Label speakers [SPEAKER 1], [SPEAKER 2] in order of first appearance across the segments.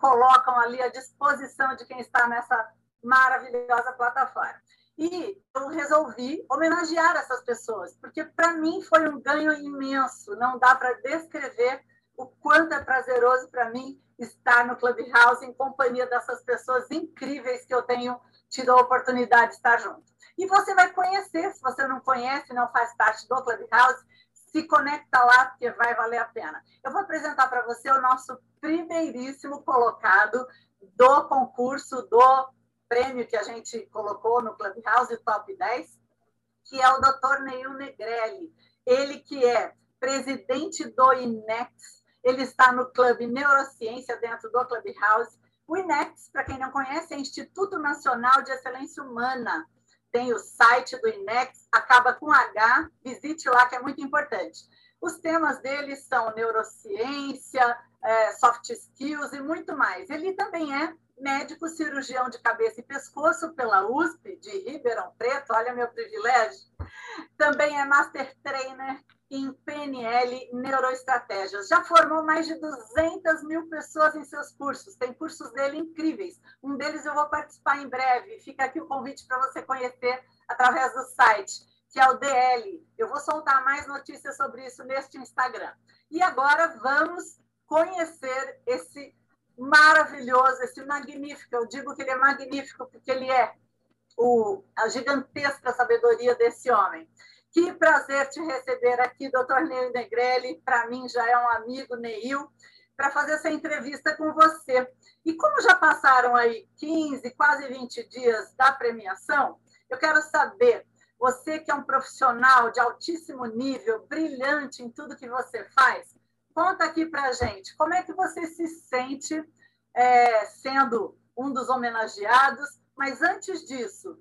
[SPEAKER 1] colocam ali à disposição de quem está nessa maravilhosa plataforma. E eu resolvi homenagear essas pessoas, porque para mim foi um ganho imenso. Não dá para descrever o quanto é prazeroso para mim estar no Clubhouse em companhia dessas pessoas incríveis que eu tenho tido a oportunidade de estar junto. E você vai conhecer, se você não conhece, não faz parte do Clubhouse, se conecta lá, porque vai valer a pena. Eu vou apresentar para você o nosso primeiríssimo colocado do concurso do prêmio que a gente colocou no Clubhouse Top 10, que é o Dr. Neil Negrelli. Ele que é presidente do INEX, ele está no Clube Neurociência dentro do Clubhouse. O INEX, para quem não conhece, é Instituto Nacional de Excelência Humana. Tem o site do INEX, acaba com H, visite lá que é muito importante. Os temas dele são neurociência, é, soft skills e muito mais. Ele também é médico cirurgião de cabeça e pescoço pela USP de Ribeirão Preto, olha meu privilégio. Também é master trainer em PNL Neuroestratégias. Já formou mais de 200 mil pessoas em seus cursos. Tem cursos dele incríveis. Um deles eu vou participar em breve. Fica aqui o convite para você conhecer através do site, que é o DL. Eu vou soltar mais notícias sobre isso neste Instagram. E agora vamos conhecer esse maravilhoso, esse magnífico. Eu digo que ele é magnífico porque ele é o, a gigantesca sabedoria desse homem. Que prazer te receber aqui, doutor Neil Negrelli. Para mim já é um amigo, Neil, para fazer essa entrevista com você. E como já passaram aí 15, quase 20 dias da premiação, eu quero saber, você que é um profissional de altíssimo nível, brilhante em tudo que você faz, Conta aqui para gente, como é que você se sente é, sendo um dos homenageados? Mas antes disso,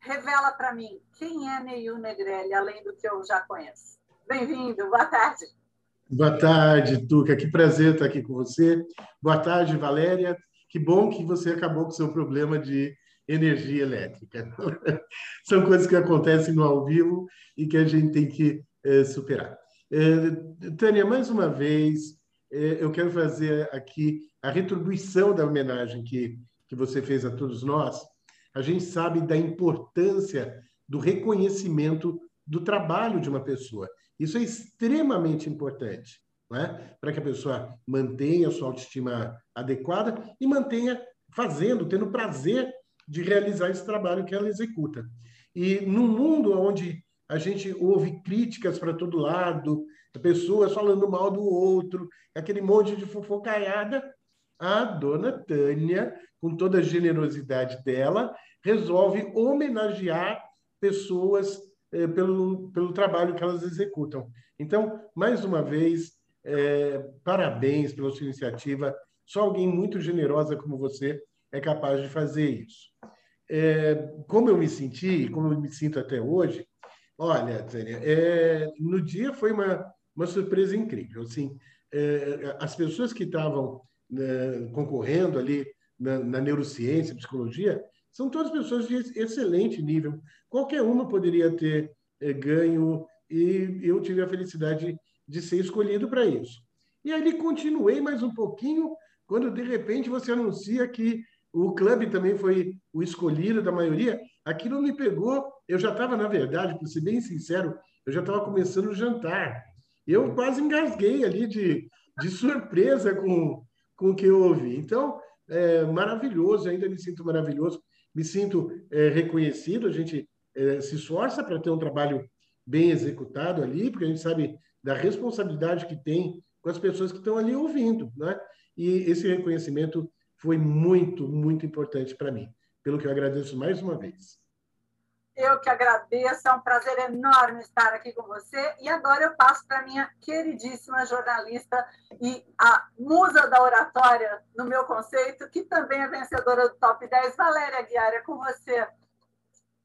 [SPEAKER 1] revela para mim quem é Neil Negrelli, além do que eu já conheço. Bem-vindo, boa tarde.
[SPEAKER 2] Boa tarde, Tuca. Que prazer estar aqui com você. Boa tarde, Valéria. Que bom que você acabou com o seu problema de energia elétrica. São coisas que acontecem no ao vivo e que a gente tem que é, superar. É, Tânia, mais uma vez, é, eu quero fazer aqui a retribuição da homenagem que, que você fez a todos nós. A gente sabe da importância do reconhecimento do trabalho de uma pessoa. Isso é extremamente importante, é? para que a pessoa mantenha a sua autoestima adequada e mantenha fazendo, tendo prazer de realizar esse trabalho que ela executa. E num mundo onde a gente ouve críticas para todo lado, pessoas falando mal do outro, aquele monte de fofocaiada. A dona Tânia, com toda a generosidade dela, resolve homenagear pessoas eh, pelo, pelo trabalho que elas executam. Então, mais uma vez, eh, parabéns pela sua iniciativa. Só alguém muito generosa como você é capaz de fazer isso. É, como eu me senti, como eu me sinto até hoje, Olha, Tânia, é, no dia foi uma, uma surpresa incrível. Assim, é, as pessoas que estavam né, concorrendo ali na, na, neurociência, psicologia, são todas pessoas de excelente nível. Qualquer uma poderia ter é, ganho e eu tive a felicidade de ser escolhido para isso. E aí continuei mais um pouquinho quando de repente você anuncia que o clube também foi o escolhido da maioria. Aquilo me pegou eu já estava, na verdade, para ser bem sincero, eu já estava começando o jantar. Eu quase engasguei ali de, de surpresa com, com o que eu ouvi. Então, é maravilhoso, ainda me sinto maravilhoso, me sinto é, reconhecido. A gente é, se esforça para ter um trabalho bem executado ali, porque a gente sabe da responsabilidade que tem com as pessoas que estão ali ouvindo. Né? E esse reconhecimento foi muito, muito importante para mim, pelo que eu agradeço mais uma vez.
[SPEAKER 1] Eu que agradeço, é um prazer enorme estar aqui com você. E agora eu passo para minha queridíssima jornalista e a musa da oratória, no meu conceito, que também é vencedora do Top 10, Valéria Guiara, é com você.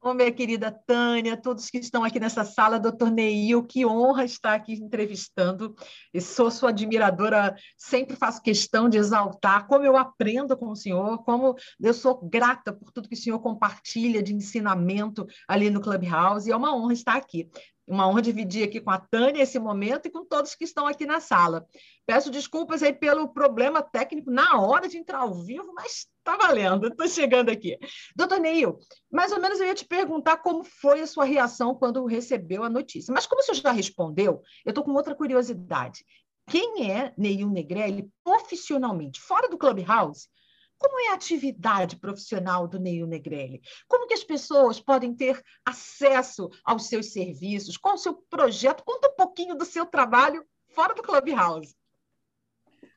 [SPEAKER 3] Ô, minha querida Tânia, todos que estão aqui nessa sala, doutor Neil, que honra estar aqui entrevistando. Eu sou sua admiradora, sempre faço questão de exaltar como eu aprendo com o senhor, como eu sou grata por tudo que o senhor compartilha de ensinamento ali no Clubhouse, e é uma honra estar aqui. Uma honra dividir aqui com a Tânia esse momento e com todos que estão aqui na sala. Peço desculpas aí pelo problema técnico na hora de entrar ao vivo, mas está valendo, estou chegando aqui. Doutor Neil, mais ou menos eu ia te perguntar como foi a sua reação quando recebeu a notícia. Mas como o senhor já respondeu, eu estou com outra curiosidade. Quem é Neil Negrelli profissionalmente, fora do Clubhouse? Como é a atividade profissional do Neil Negrelli? Como que as pessoas podem ter acesso aos seus serviços? Qual o seu projeto? Conta um pouquinho do seu trabalho fora do Clubhouse.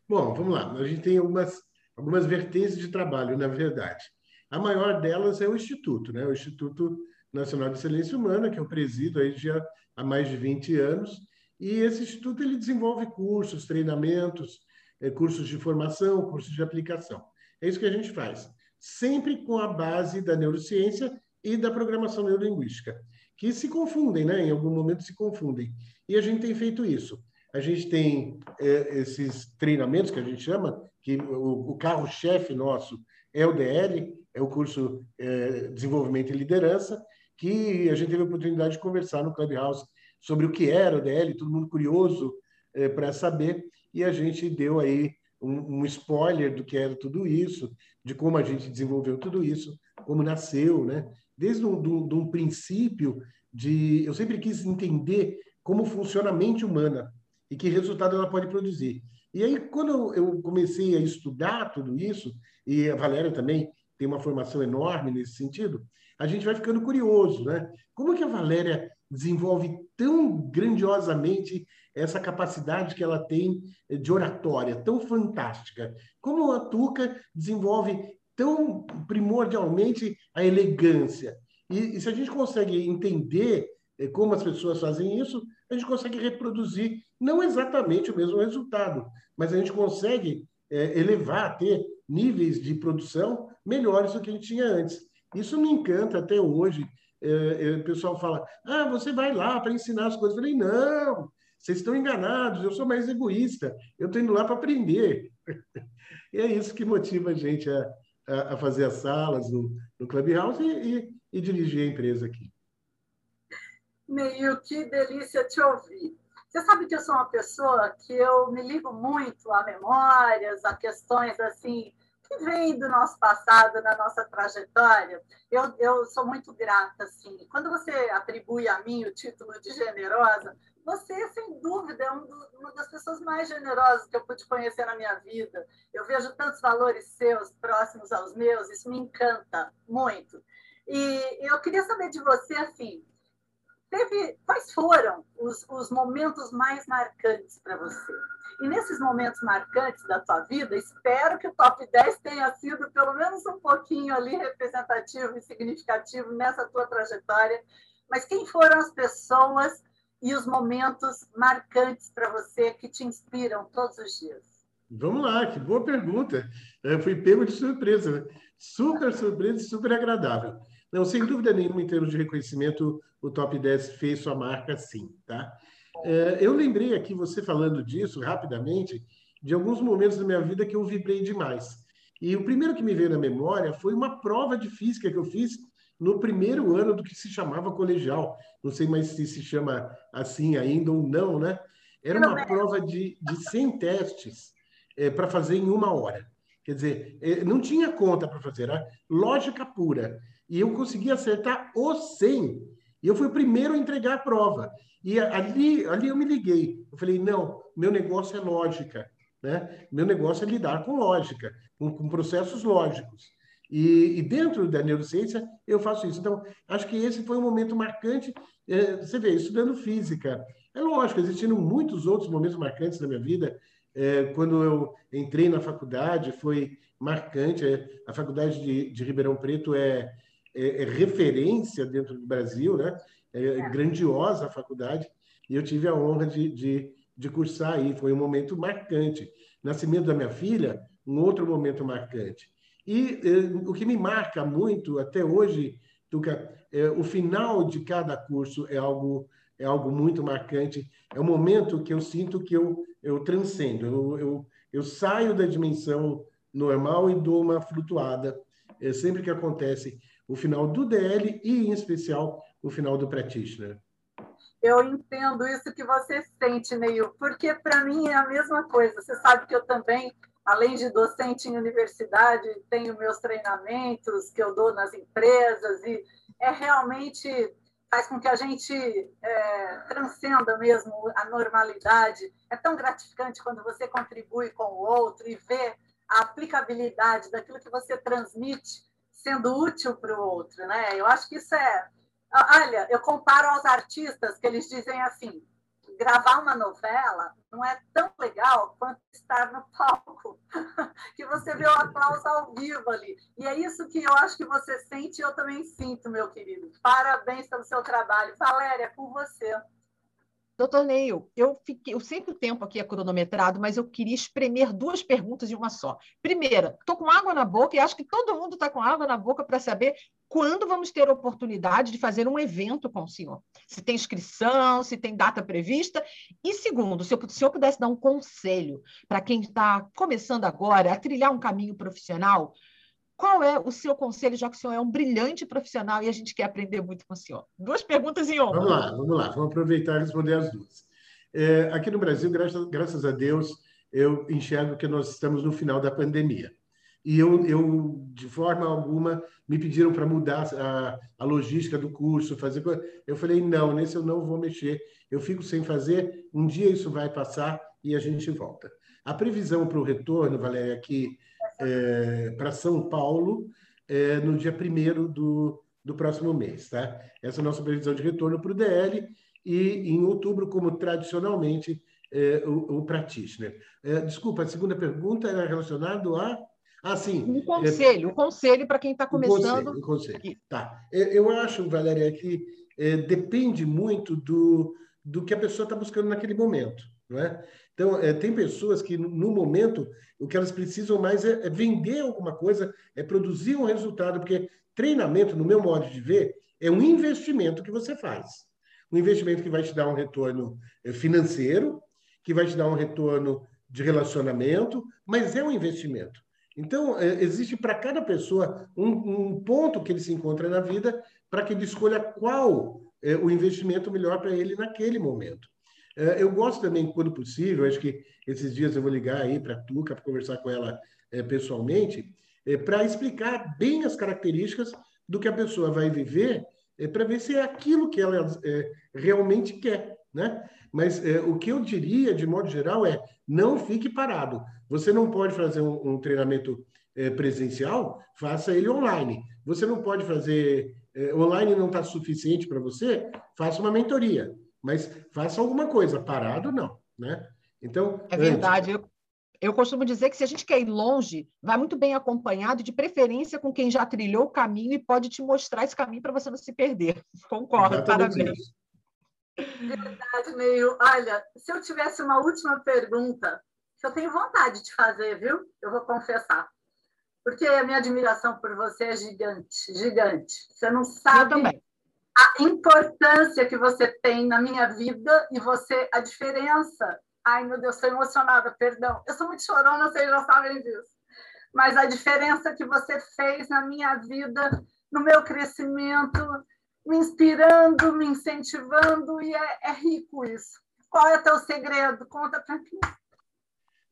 [SPEAKER 2] Bom, vamos lá. A gente tem algumas, algumas vertentes de trabalho, na verdade. A maior delas é o Instituto, né? o Instituto Nacional de Excelência Humana, que eu presido aí já há mais de 20 anos. E esse instituto ele desenvolve cursos, treinamentos, eh, cursos de formação, cursos de aplicação. É isso que a gente faz, sempre com a base da neurociência e da programação neurolinguística, que se confundem, né? Em algum momento se confundem. E a gente tem feito isso. A gente tem é, esses treinamentos que a gente chama, que o, o carro-chefe nosso é o DL, é o curso é, Desenvolvimento e Liderança, que a gente teve a oportunidade de conversar no Clubhouse sobre o que era o DL, todo mundo curioso é, para saber, e a gente deu aí um, um, spoiler do que era tudo isso, de como a gente desenvolveu tudo isso, como nasceu, né? Desde um, de um princípio de... Eu sempre quis entender como funciona a mente humana e que resultado ela pode produzir. E aí, quando eu comecei a estudar tudo isso, e a Valéria também tem uma formação enorme nesse sentido, a gente vai ficando curioso, né? Como que a Valéria desenvolve tão grandiosamente essa capacidade que ela tem de oratória, tão fantástica. Como a Tuca desenvolve tão primordialmente a elegância. E, e se a gente consegue entender como as pessoas fazem isso, a gente consegue reproduzir não exatamente o mesmo resultado, mas a gente consegue é, elevar, ter níveis de produção melhores do que a gente tinha antes. Isso me encanta até hoje. É, é, o pessoal fala: ah, você vai lá para ensinar as coisas. Eu falei: não, vocês estão enganados, eu sou mais egoísta, eu estou indo lá para aprender. e é isso que motiva a gente a, a, a fazer as salas no, no Clubhouse e, e, e dirigir a empresa aqui.
[SPEAKER 1] Neil, que delícia te ouvir. Você sabe que eu sou uma pessoa que eu me ligo muito a memórias, a questões assim que vêm do nosso passado, da nossa trajetória. Eu, eu sou muito grata assim. Quando você atribui a mim o título de generosa, você, sem dúvida, é um do, uma das pessoas mais generosas que eu pude conhecer na minha vida. Eu vejo tantos valores seus próximos aos meus, isso me encanta muito. E eu queria saber de você, assim, teve, quais foram os, os momentos mais marcantes para você? E nesses momentos marcantes da tua vida, espero que o top 10 tenha sido pelo menos um pouquinho ali representativo e significativo nessa tua trajetória. Mas quem foram as pessoas e os momentos marcantes para você que te inspiram todos os dias?
[SPEAKER 2] Vamos lá, que boa pergunta. Eu fui pego de surpresa, né? super surpresa e super agradável. Não, sem dúvida nenhuma, em termos de reconhecimento, o Top 10 fez sua marca sim, tá? É, eu lembrei aqui, você falando disso rapidamente, de alguns momentos da minha vida que eu vibrei demais. E o primeiro que me veio na memória foi uma prova de física que eu fiz no primeiro ano do que se chamava colegial. Não sei mais se se chama assim ainda ou não, né? Era uma prova de, de 100 testes é, para fazer em uma hora. Quer dizer, é, não tinha conta para fazer, era lógica pura. E eu consegui acertar os 100. E eu fui o primeiro a entregar a prova. E ali, ali eu me liguei. Eu falei, não, meu negócio é lógica. Né? Meu negócio é lidar com lógica, com, com processos lógicos. E, e, dentro da neurociência, eu faço isso. Então, acho que esse foi um momento marcante. É, você vê, estudando física. É lógico, existiram muitos outros momentos marcantes na minha vida. É, quando eu entrei na faculdade, foi marcante. A faculdade de, de Ribeirão Preto é, é, é, referência dentro do Brasil, né? É, é grandiosa a faculdade. E eu tive a honra de, de, de cursar aí. Foi um momento marcante. Nascimento da minha filha, um outro momento marcante. E eh, o que me marca muito até hoje, Tuca, é, o final de cada curso é algo é algo muito marcante. É o momento que eu sinto que eu eu transcendo. Eu, eu, eu saio da dimensão normal e dou uma flutuada. É sempre que acontece o final do DL e, em especial, o final do practitioner.
[SPEAKER 1] Eu entendo isso que você sente, Neil, porque para mim é a mesma coisa. Você sabe que eu também, além de docente em universidade, tenho meus treinamentos que eu dou nas empresas e é realmente faz com que a gente é, transcenda mesmo a normalidade. É tão gratificante quando você contribui com o outro e vê a aplicabilidade daquilo que você transmite sendo útil para o outro, né? Eu acho que isso é Olha, eu comparo aos artistas que eles dizem assim: gravar uma novela não é tão legal quanto estar no palco, que você vê o aplauso ao vivo ali. E é isso que eu acho que você sente e eu também sinto, meu querido. Parabéns pelo seu trabalho. Valéria, é com você.
[SPEAKER 3] Doutor Neil, eu, fiquei, eu sei que o tempo aqui é cronometrado, mas eu queria espremer duas perguntas em uma só. Primeira, estou com água na boca e acho que todo mundo está com água na boca para saber quando vamos ter a oportunidade de fazer um evento com o senhor. Se tem inscrição, se tem data prevista. E segundo, se o senhor pudesse dar um conselho para quem está começando agora a trilhar um caminho profissional, qual é o seu conselho, já que o senhor é um brilhante profissional e a gente quer aprender muito com o senhor? Duas perguntas em uma.
[SPEAKER 2] Vamos lá, vamos lá, vamos aproveitar e responder as duas. É, aqui no Brasil, graças, graças a Deus, eu enxergo que nós estamos no final da pandemia. E eu, eu de forma alguma, me pediram para mudar a, a logística do curso, fazer coisa. Eu falei, não, nesse eu não vou mexer. Eu fico sem fazer, um dia isso vai passar e a gente volta. A previsão para o retorno, Valéria, aqui é, para São Paulo é, no dia 1 do, do próximo mês. Tá? Essa é a nossa previsão de retorno para o DL e em outubro, como tradicionalmente, é, o, o practitioner. É, desculpa, a segunda pergunta era relacionada a. Ah, sim.
[SPEAKER 3] Um conselho, um conselho para quem está começando.
[SPEAKER 2] Um conselho, um conselho. Tá. Eu acho, Valéria, que depende muito do, do que a pessoa está buscando naquele momento. Não é? Então, é, tem pessoas que, no momento, o que elas precisam mais é, é, vender alguma coisa, é produzir um resultado, porque treinamento, no meu modo de ver, é um investimento que você faz. Um investimento que vai te dar um retorno é, financeiro, que vai te dar um retorno de relacionamento, mas é um investimento. Então, é, existe para cada pessoa um, um, ponto que ele se encontra na vida para que ele escolha qual é o investimento melhor para ele naquele momento. É, eu gosto também, quando possível, acho que esses dias eu vou ligar aí para a Tuca para conversar com ela é, pessoalmente, é, para explicar bem as características do que a pessoa vai viver, para ver se é aquilo que ela realmente quer. Né? Mas o que eu diria, de modo geral, é não fique parado. Você não pode fazer um, um treinamento presencial, faça ele online. Você não pode fazer online não está suficiente para você, faça uma mentoria mas faça alguma coisa, parado não, né?
[SPEAKER 3] Então, é verdade. Eu, eu costumo dizer que se a gente quer ir longe, vai muito bem acompanhado, de preferência com quem já trilhou o caminho e pode te mostrar esse caminho para você não se perder. Concordo, Exatamente parabéns. Isso.
[SPEAKER 1] Verdade, meio. Olha, se eu tivesse uma última pergunta, que eu tenho vontade de fazer, viu? Eu vou confessar. Porque a minha admiração por você é gigante, gigante. Você não sabe. A importância que você tem na minha vida e você, a diferença. Ai, meu Deus, estou emocionada, perdão. Eu sou muito chorona, vocês já sabem disso. Mas a diferença que você fez na minha vida, no meu crescimento, me inspirando, me incentivando, e é, é rico isso. Qual é o teu segredo? Conta para mim.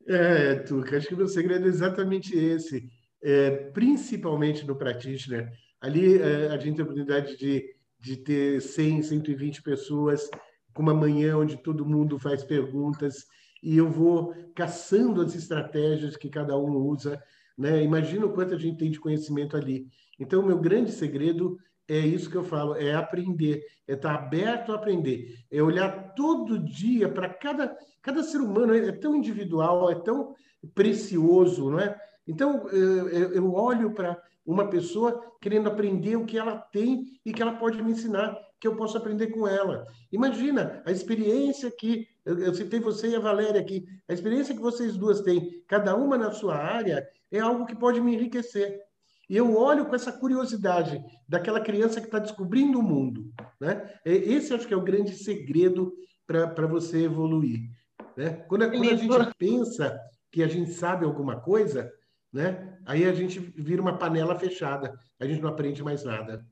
[SPEAKER 2] É, Tuca, acho que o meu segredo é exatamente esse. É, principalmente no Practitioner. Ali é, a gente tem a oportunidade de de ter 100, 120 pessoas com uma manhã onde todo mundo faz perguntas e eu vou caçando as estratégias que cada um usa. Né? Imagina o quanto a gente tem de conhecimento ali. Então, o meu grande segredo é isso que eu falo, é aprender, é estar aberto a aprender, é olhar todo dia para cada, cada ser humano, é tão individual, é tão precioso, não é? Então, eu olho para uma pessoa querendo aprender o que ela tem e que ela pode me ensinar, que eu posso aprender com ela. Imagina a experiência que eu, eu citei você e a Valéria aqui, a experiência que vocês duas têm, cada uma na sua área, é algo que pode me enriquecer. E eu olho com essa curiosidade daquela criança que está descobrindo o mundo. Né? Esse acho que é o grande segredo para você evoluir. Né? Quando, quando a gente pensa que a gente sabe alguma coisa, né? Aí a gente vira uma panela fechada, a gente não aprende mais nada.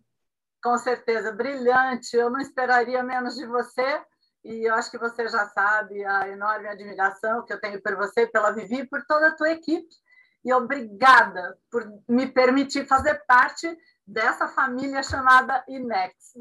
[SPEAKER 1] Com certeza, brilhante. Eu não esperaria menos de você. E eu acho que você já sabe a enorme admiração que eu tenho por você, pela Vivi e por toda a tua equipe. E obrigada por me permitir fazer parte dessa família chamada INEX.